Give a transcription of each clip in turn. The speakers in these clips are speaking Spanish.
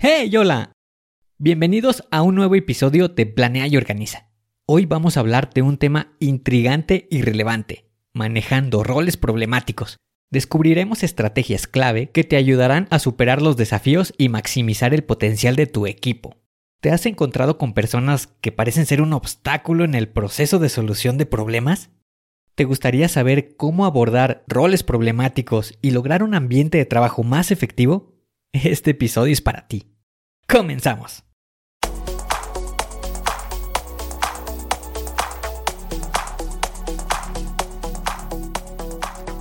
¡Hey, hola! Bienvenidos a un nuevo episodio de Planea y Organiza. Hoy vamos a hablar de un tema intrigante y relevante, manejando roles problemáticos. Descubriremos estrategias clave que te ayudarán a superar los desafíos y maximizar el potencial de tu equipo. ¿Te has encontrado con personas que parecen ser un obstáculo en el proceso de solución de problemas? ¿Te gustaría saber cómo abordar roles problemáticos y lograr un ambiente de trabajo más efectivo? Este episodio es para ti. Comenzamos.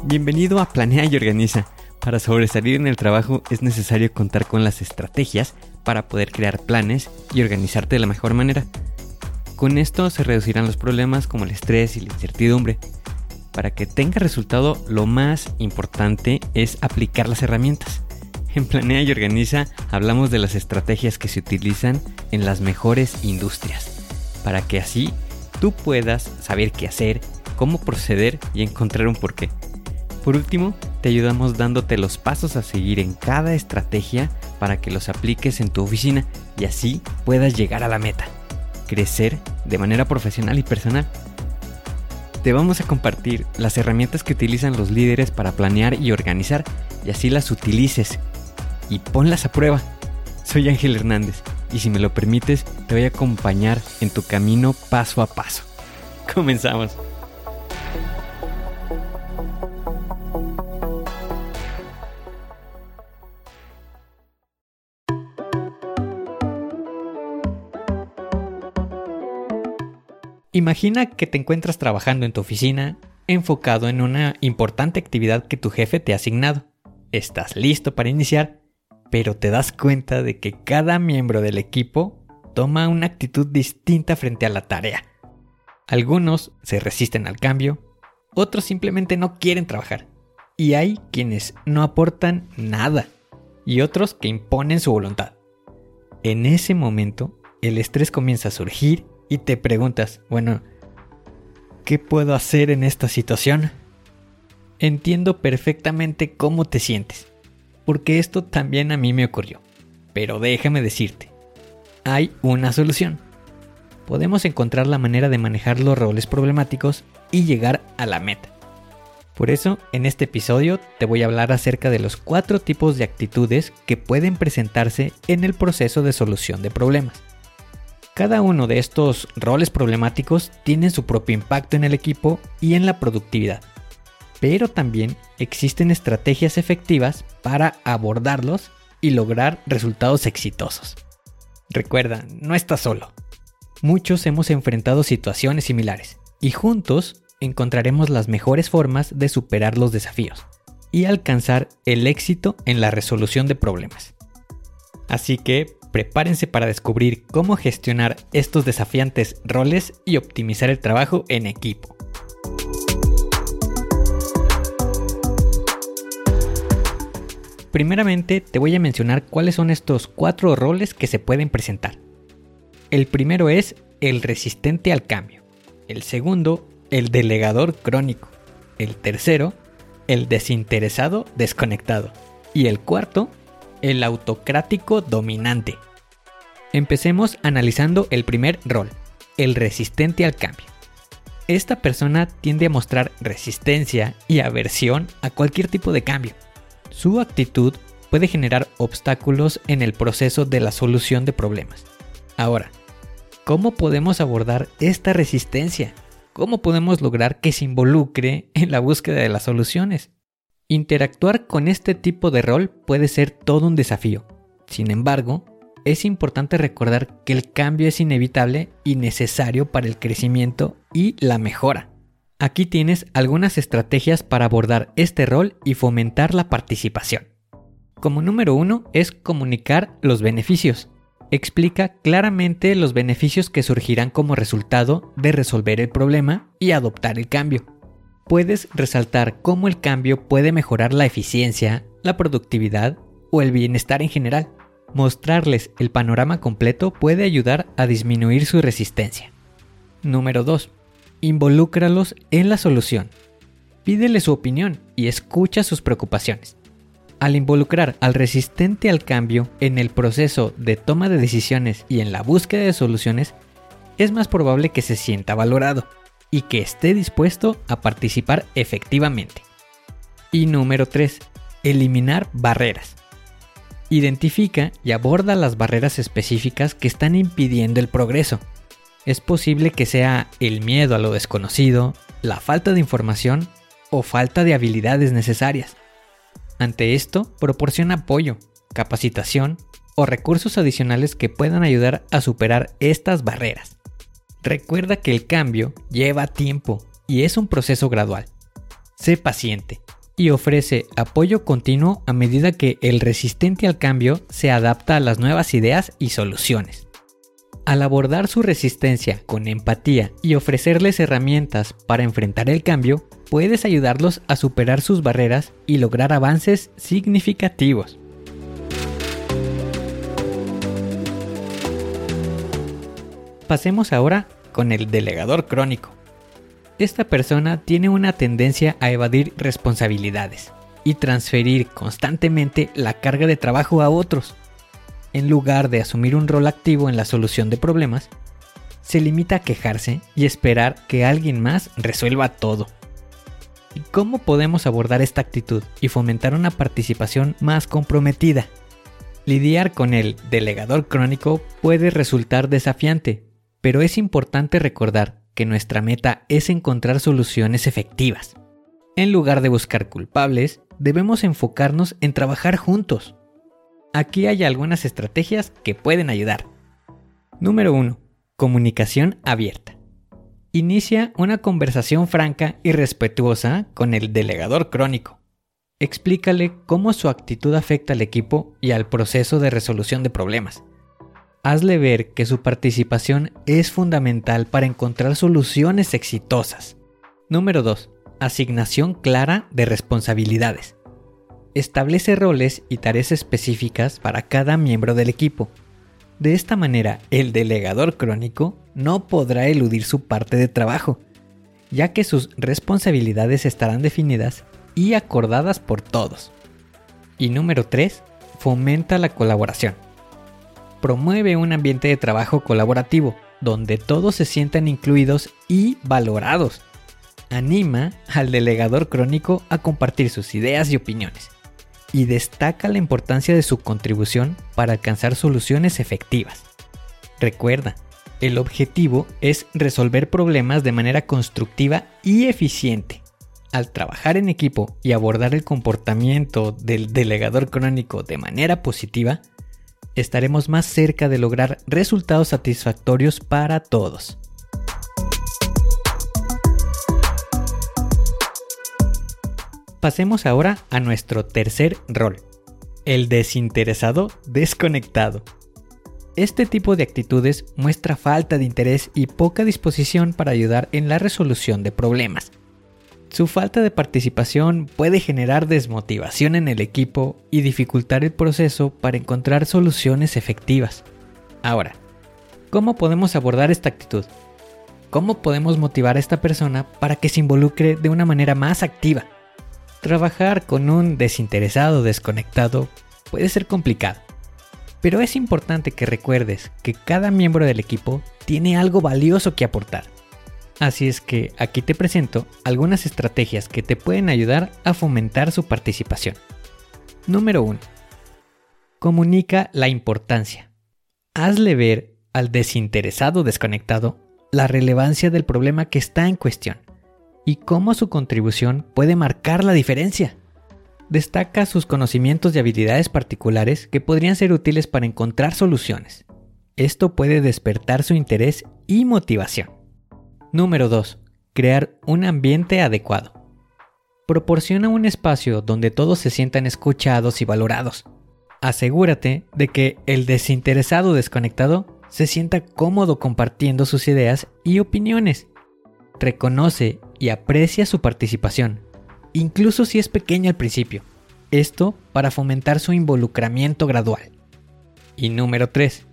Bienvenido a Planea y Organiza. Para sobresalir en el trabajo es necesario contar con las estrategias para poder crear planes y organizarte de la mejor manera. Con esto se reducirán los problemas como el estrés y la incertidumbre. Para que tenga resultado, lo más importante es aplicar las herramientas. En Planea y Organiza hablamos de las estrategias que se utilizan en las mejores industrias, para que así tú puedas saber qué hacer, cómo proceder y encontrar un porqué. Por último, te ayudamos dándote los pasos a seguir en cada estrategia para que los apliques en tu oficina y así puedas llegar a la meta, crecer de manera profesional y personal. Te vamos a compartir las herramientas que utilizan los líderes para planear y organizar y así las utilices y ponlas a prueba. Soy Ángel Hernández y si me lo permites te voy a acompañar en tu camino paso a paso. Comenzamos. Imagina que te encuentras trabajando en tu oficina enfocado en una importante actividad que tu jefe te ha asignado. Estás listo para iniciar pero te das cuenta de que cada miembro del equipo toma una actitud distinta frente a la tarea. Algunos se resisten al cambio, otros simplemente no quieren trabajar, y hay quienes no aportan nada, y otros que imponen su voluntad. En ese momento, el estrés comienza a surgir y te preguntas, bueno, ¿qué puedo hacer en esta situación? Entiendo perfectamente cómo te sientes porque esto también a mí me ocurrió. Pero déjame decirte, hay una solución. Podemos encontrar la manera de manejar los roles problemáticos y llegar a la meta. Por eso, en este episodio te voy a hablar acerca de los cuatro tipos de actitudes que pueden presentarse en el proceso de solución de problemas. Cada uno de estos roles problemáticos tiene su propio impacto en el equipo y en la productividad pero también existen estrategias efectivas para abordarlos y lograr resultados exitosos. Recuerda, no estás solo. Muchos hemos enfrentado situaciones similares y juntos encontraremos las mejores formas de superar los desafíos y alcanzar el éxito en la resolución de problemas. Así que prepárense para descubrir cómo gestionar estos desafiantes roles y optimizar el trabajo en equipo. Primeramente te voy a mencionar cuáles son estos cuatro roles que se pueden presentar. El primero es el resistente al cambio. El segundo, el delegador crónico. El tercero, el desinteresado desconectado. Y el cuarto, el autocrático dominante. Empecemos analizando el primer rol, el resistente al cambio. Esta persona tiende a mostrar resistencia y aversión a cualquier tipo de cambio su actitud puede generar obstáculos en el proceso de la solución de problemas. Ahora, ¿cómo podemos abordar esta resistencia? ¿Cómo podemos lograr que se involucre en la búsqueda de las soluciones? Interactuar con este tipo de rol puede ser todo un desafío. Sin embargo, es importante recordar que el cambio es inevitable y necesario para el crecimiento y la mejora. Aquí tienes algunas estrategias para abordar este rol y fomentar la participación. Como número uno es comunicar los beneficios. Explica claramente los beneficios que surgirán como resultado de resolver el problema y adoptar el cambio. Puedes resaltar cómo el cambio puede mejorar la eficiencia, la productividad o el bienestar en general. Mostrarles el panorama completo puede ayudar a disminuir su resistencia. Número 2. Involúcralos en la solución. Pídele su opinión y escucha sus preocupaciones. Al involucrar al resistente al cambio en el proceso de toma de decisiones y en la búsqueda de soluciones, es más probable que se sienta valorado y que esté dispuesto a participar efectivamente. Y número 3. Eliminar barreras. Identifica y aborda las barreras específicas que están impidiendo el progreso. Es posible que sea el miedo a lo desconocido, la falta de información o falta de habilidades necesarias. Ante esto, proporciona apoyo, capacitación o recursos adicionales que puedan ayudar a superar estas barreras. Recuerda que el cambio lleva tiempo y es un proceso gradual. Sé paciente y ofrece apoyo continuo a medida que el resistente al cambio se adapta a las nuevas ideas y soluciones. Al abordar su resistencia con empatía y ofrecerles herramientas para enfrentar el cambio, puedes ayudarlos a superar sus barreras y lograr avances significativos. Pasemos ahora con el delegador crónico esta persona tiene una tendencia a evadir responsabilidades y transferir constantemente la carga de trabajo a otros. En lugar de asumir un rol activo en la solución de problemas, se limita a quejarse y esperar que alguien más resuelva todo. ¿Y cómo podemos abordar esta actitud y fomentar una participación más comprometida? Lidiar con el delegador crónico puede resultar desafiante, pero es importante recordar que nuestra meta es encontrar soluciones efectivas. En lugar de buscar culpables, debemos enfocarnos en trabajar juntos. Aquí hay algunas estrategias que pueden ayudar. Número 1. Comunicación abierta. Inicia una conversación franca y respetuosa con el delegador crónico. Explícale cómo su actitud afecta al equipo y al proceso de resolución de problemas hazle ver que su participación es fundamental para encontrar soluciones exitosas. Número 2. Asignación clara de responsabilidades. Establece roles y tareas específicas para cada miembro del equipo. De esta manera, el delegador crónico no podrá eludir su parte de trabajo, ya que sus responsabilidades estarán definidas y acordadas por todos. Y número 3. Fomenta la colaboración promueve un ambiente de trabajo colaborativo, donde todos se sientan incluidos y valorados. Anima al delegador crónico a compartir sus ideas y opiniones, y destaca la importancia de su contribución para alcanzar soluciones efectivas. Recuerda, el objetivo es resolver problemas de manera constructiva y eficiente. Al trabajar en equipo y abordar el comportamiento del delegador crónico de manera positiva, estaremos más cerca de lograr resultados satisfactorios para todos. Pasemos ahora a nuestro tercer rol, el desinteresado desconectado. Este tipo de actitudes muestra falta de interés y poca disposición para ayudar en la resolución de problemas. Su falta de participación puede generar desmotivación en el equipo y dificultar el proceso para encontrar soluciones efectivas. Ahora, ¿cómo podemos abordar esta actitud? ¿Cómo podemos motivar a esta persona para que se involucre de una manera más activa? Trabajar con un desinteresado desconectado puede ser complicado, pero es importante que recuerdes que cada miembro del equipo tiene algo valioso que aportar Así es que aquí te presento algunas estrategias que te pueden ayudar a fomentar su participación. Número 1. Comunica la importancia. Hazle ver al desinteresado desconectado la relevancia del problema que está en cuestión y cómo su contribución puede marcar la diferencia. Destaca sus conocimientos y habilidades particulares que podrían ser útiles para encontrar soluciones. Esto puede despertar su interés y motivación. Número 2. Crear un ambiente adecuado. Proporciona un espacio donde todos se sientan escuchados y valorados. Asegúrate de que el desinteresado desconectado se sienta cómodo compartiendo sus ideas y opiniones. Reconoce y aprecia su participación, incluso si es pequeña al principio. Esto para fomentar su involucramiento gradual. Y número 3.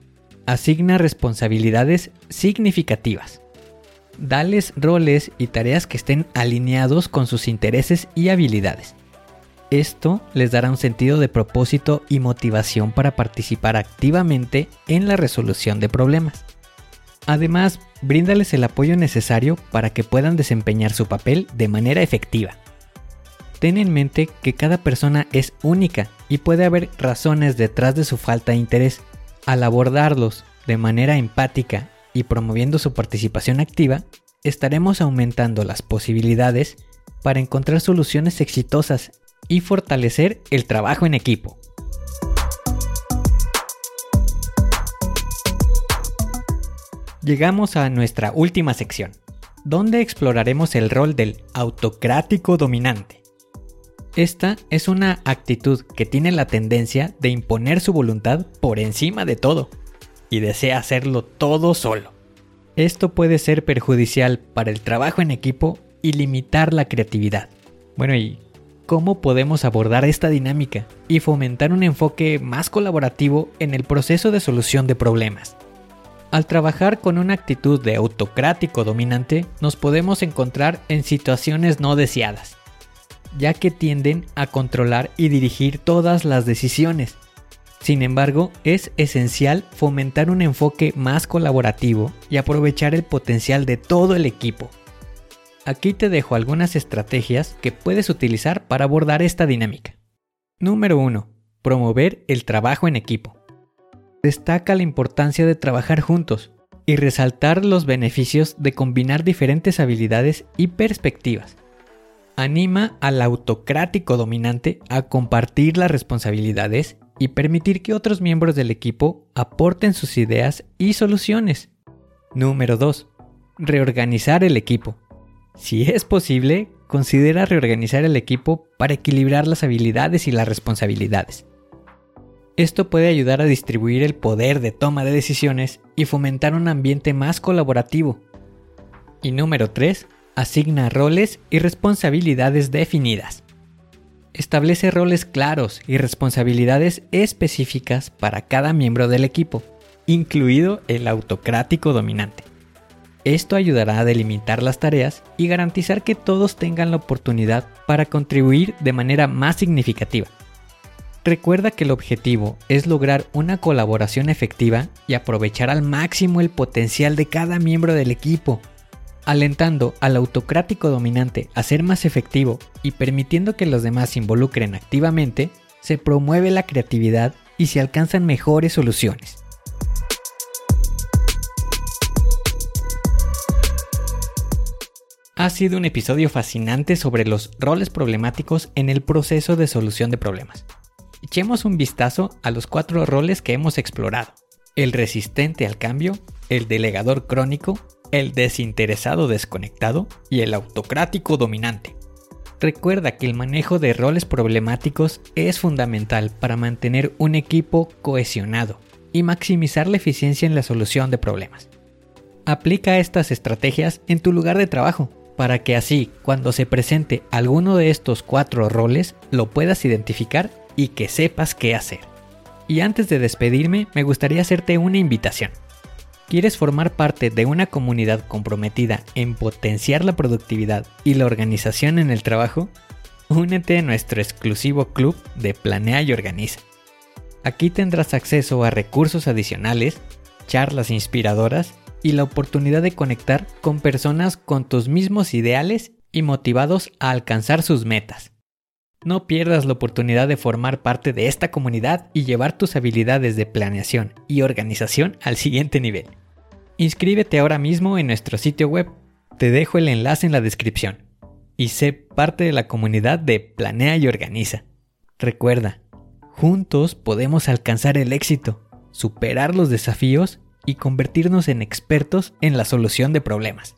Asigna responsabilidades significativas. Dales roles y tareas que estén alineados con sus intereses y habilidades. Esto les dará un sentido de propósito y motivación para participar activamente en la resolución de problemas. Además, bríndales el apoyo necesario para que puedan desempeñar su papel de manera efectiva. Ten en mente que cada persona es única y puede haber razones detrás de su falta de interés. Al abordarlos de manera empática y promoviendo su participación activa, estaremos aumentando las posibilidades para encontrar soluciones exitosas y fortalecer el trabajo en equipo. Llegamos a nuestra última sección, donde exploraremos el rol del autocrático dominante. Esta es una actitud que tiene la tendencia de imponer su voluntad por encima de todo y desea hacerlo todo solo. Esto puede ser perjudicial para el trabajo en equipo y limitar la creatividad. Bueno, ¿y cómo podemos abordar esta dinámica y fomentar un enfoque más colaborativo en el proceso de solución de problemas? Al trabajar con una actitud de autocrático dominante, nos podemos encontrar en situaciones no deseadas, ya que tienden a controlar y dirigir todas las decisiones. Sin embargo, es esencial fomentar un enfoque más colaborativo y aprovechar el potencial de todo el equipo. Aquí te dejo algunas estrategias que puedes utilizar para abordar esta dinámica. Número 1. Promover el trabajo en equipo destaca la importancia de trabajar juntos y resaltar los beneficios de combinar diferentes habilidades y perspectivas. Anima al autocrático dominante a compartir las responsabilidades y permitir que otros miembros del equipo aporten sus ideas y soluciones. Número 2. Reorganizar el equipo. Si es posible, considera reorganizar el equipo para equilibrar las habilidades y las responsabilidades. Esto puede ayudar a distribuir el poder de toma de decisiones y fomentar un ambiente más colaborativo. Y número 3. Asigna roles y responsabilidades definidas. Establece roles claros y responsabilidades específicas para cada miembro del equipo, incluido el autocrático dominante. Esto ayudará a delimitar las tareas y garantizar que todos tengan la oportunidad para contribuir de manera más significativa. Recuerda que el objetivo es lograr una colaboración efectiva y aprovechar al máximo el potencial de cada miembro del equipo, alentando al autocrático dominante a ser más efectivo y permitiendo que los demás se involucren activamente, se promueve la creatividad y se alcanzan mejores soluciones. Ha sido un episodio fascinante sobre los roles problemáticos en el proceso de solución de problemas. Echemos un vistazo a los cuatro roles que hemos explorado. El resistente al cambio, el delegador crónico, el desinteresado desconectado y el autocrático dominante. Recuerda que el manejo de roles problemáticos es fundamental para mantener un equipo cohesionado y maximizar la eficiencia en la solución de problemas. Aplica estas estrategias en tu lugar de trabajo para que así, cuando se presente alguno de estos cuatro roles, lo puedas identificar y que sepas qué hacer. Y antes de despedirme, me gustaría hacerte una invitación. ¿Quieres formar parte de una comunidad comprometida en potenciar la productividad y la organización en el trabajo? Únete a nuestro exclusivo club de Planea y Organiza. Aquí tendrás acceso a recursos adicionales, charlas inspiradoras y la oportunidad de conectar con personas con tus mismos ideales y motivados a alcanzar sus metas. No pierdas la oportunidad de formar parte de esta comunidad y llevar tus habilidades de planeación y organización al siguiente nivel. Inscríbete ahora mismo en nuestro sitio web. Te dejo el enlace en la descripción. Y sé parte de la comunidad de Planea y Organiza. Recuerda, juntos podemos alcanzar el éxito, superar los desafíos y convertirnos en expertos en la solución de problemas.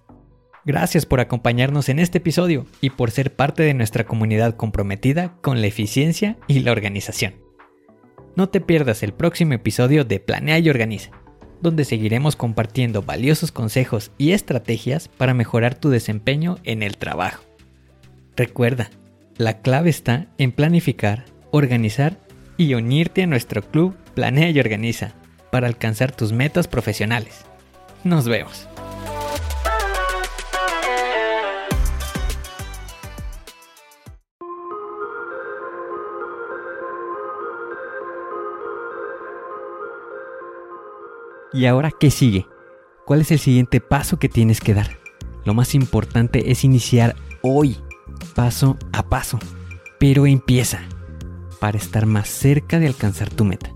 Gracias por acompañarnos en este episodio y por ser parte de nuestra comunidad comprometida con la eficiencia y la organización. No te pierdas el próximo episodio de Planea y Organiza, donde seguiremos compartiendo valiosos consejos y estrategias para mejorar tu desempeño en el trabajo. Recuerda, la clave está en planificar, organizar y unirte a nuestro club Planea y Organiza para alcanzar tus metas profesionales. Nos vemos. ¿Y ahora qué sigue? ¿Cuál es el siguiente paso que tienes que dar? Lo más importante es iniciar hoy, paso a paso. Pero empieza para estar más cerca de alcanzar tu meta.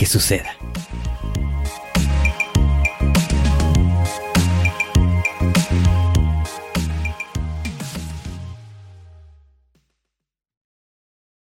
que suceda.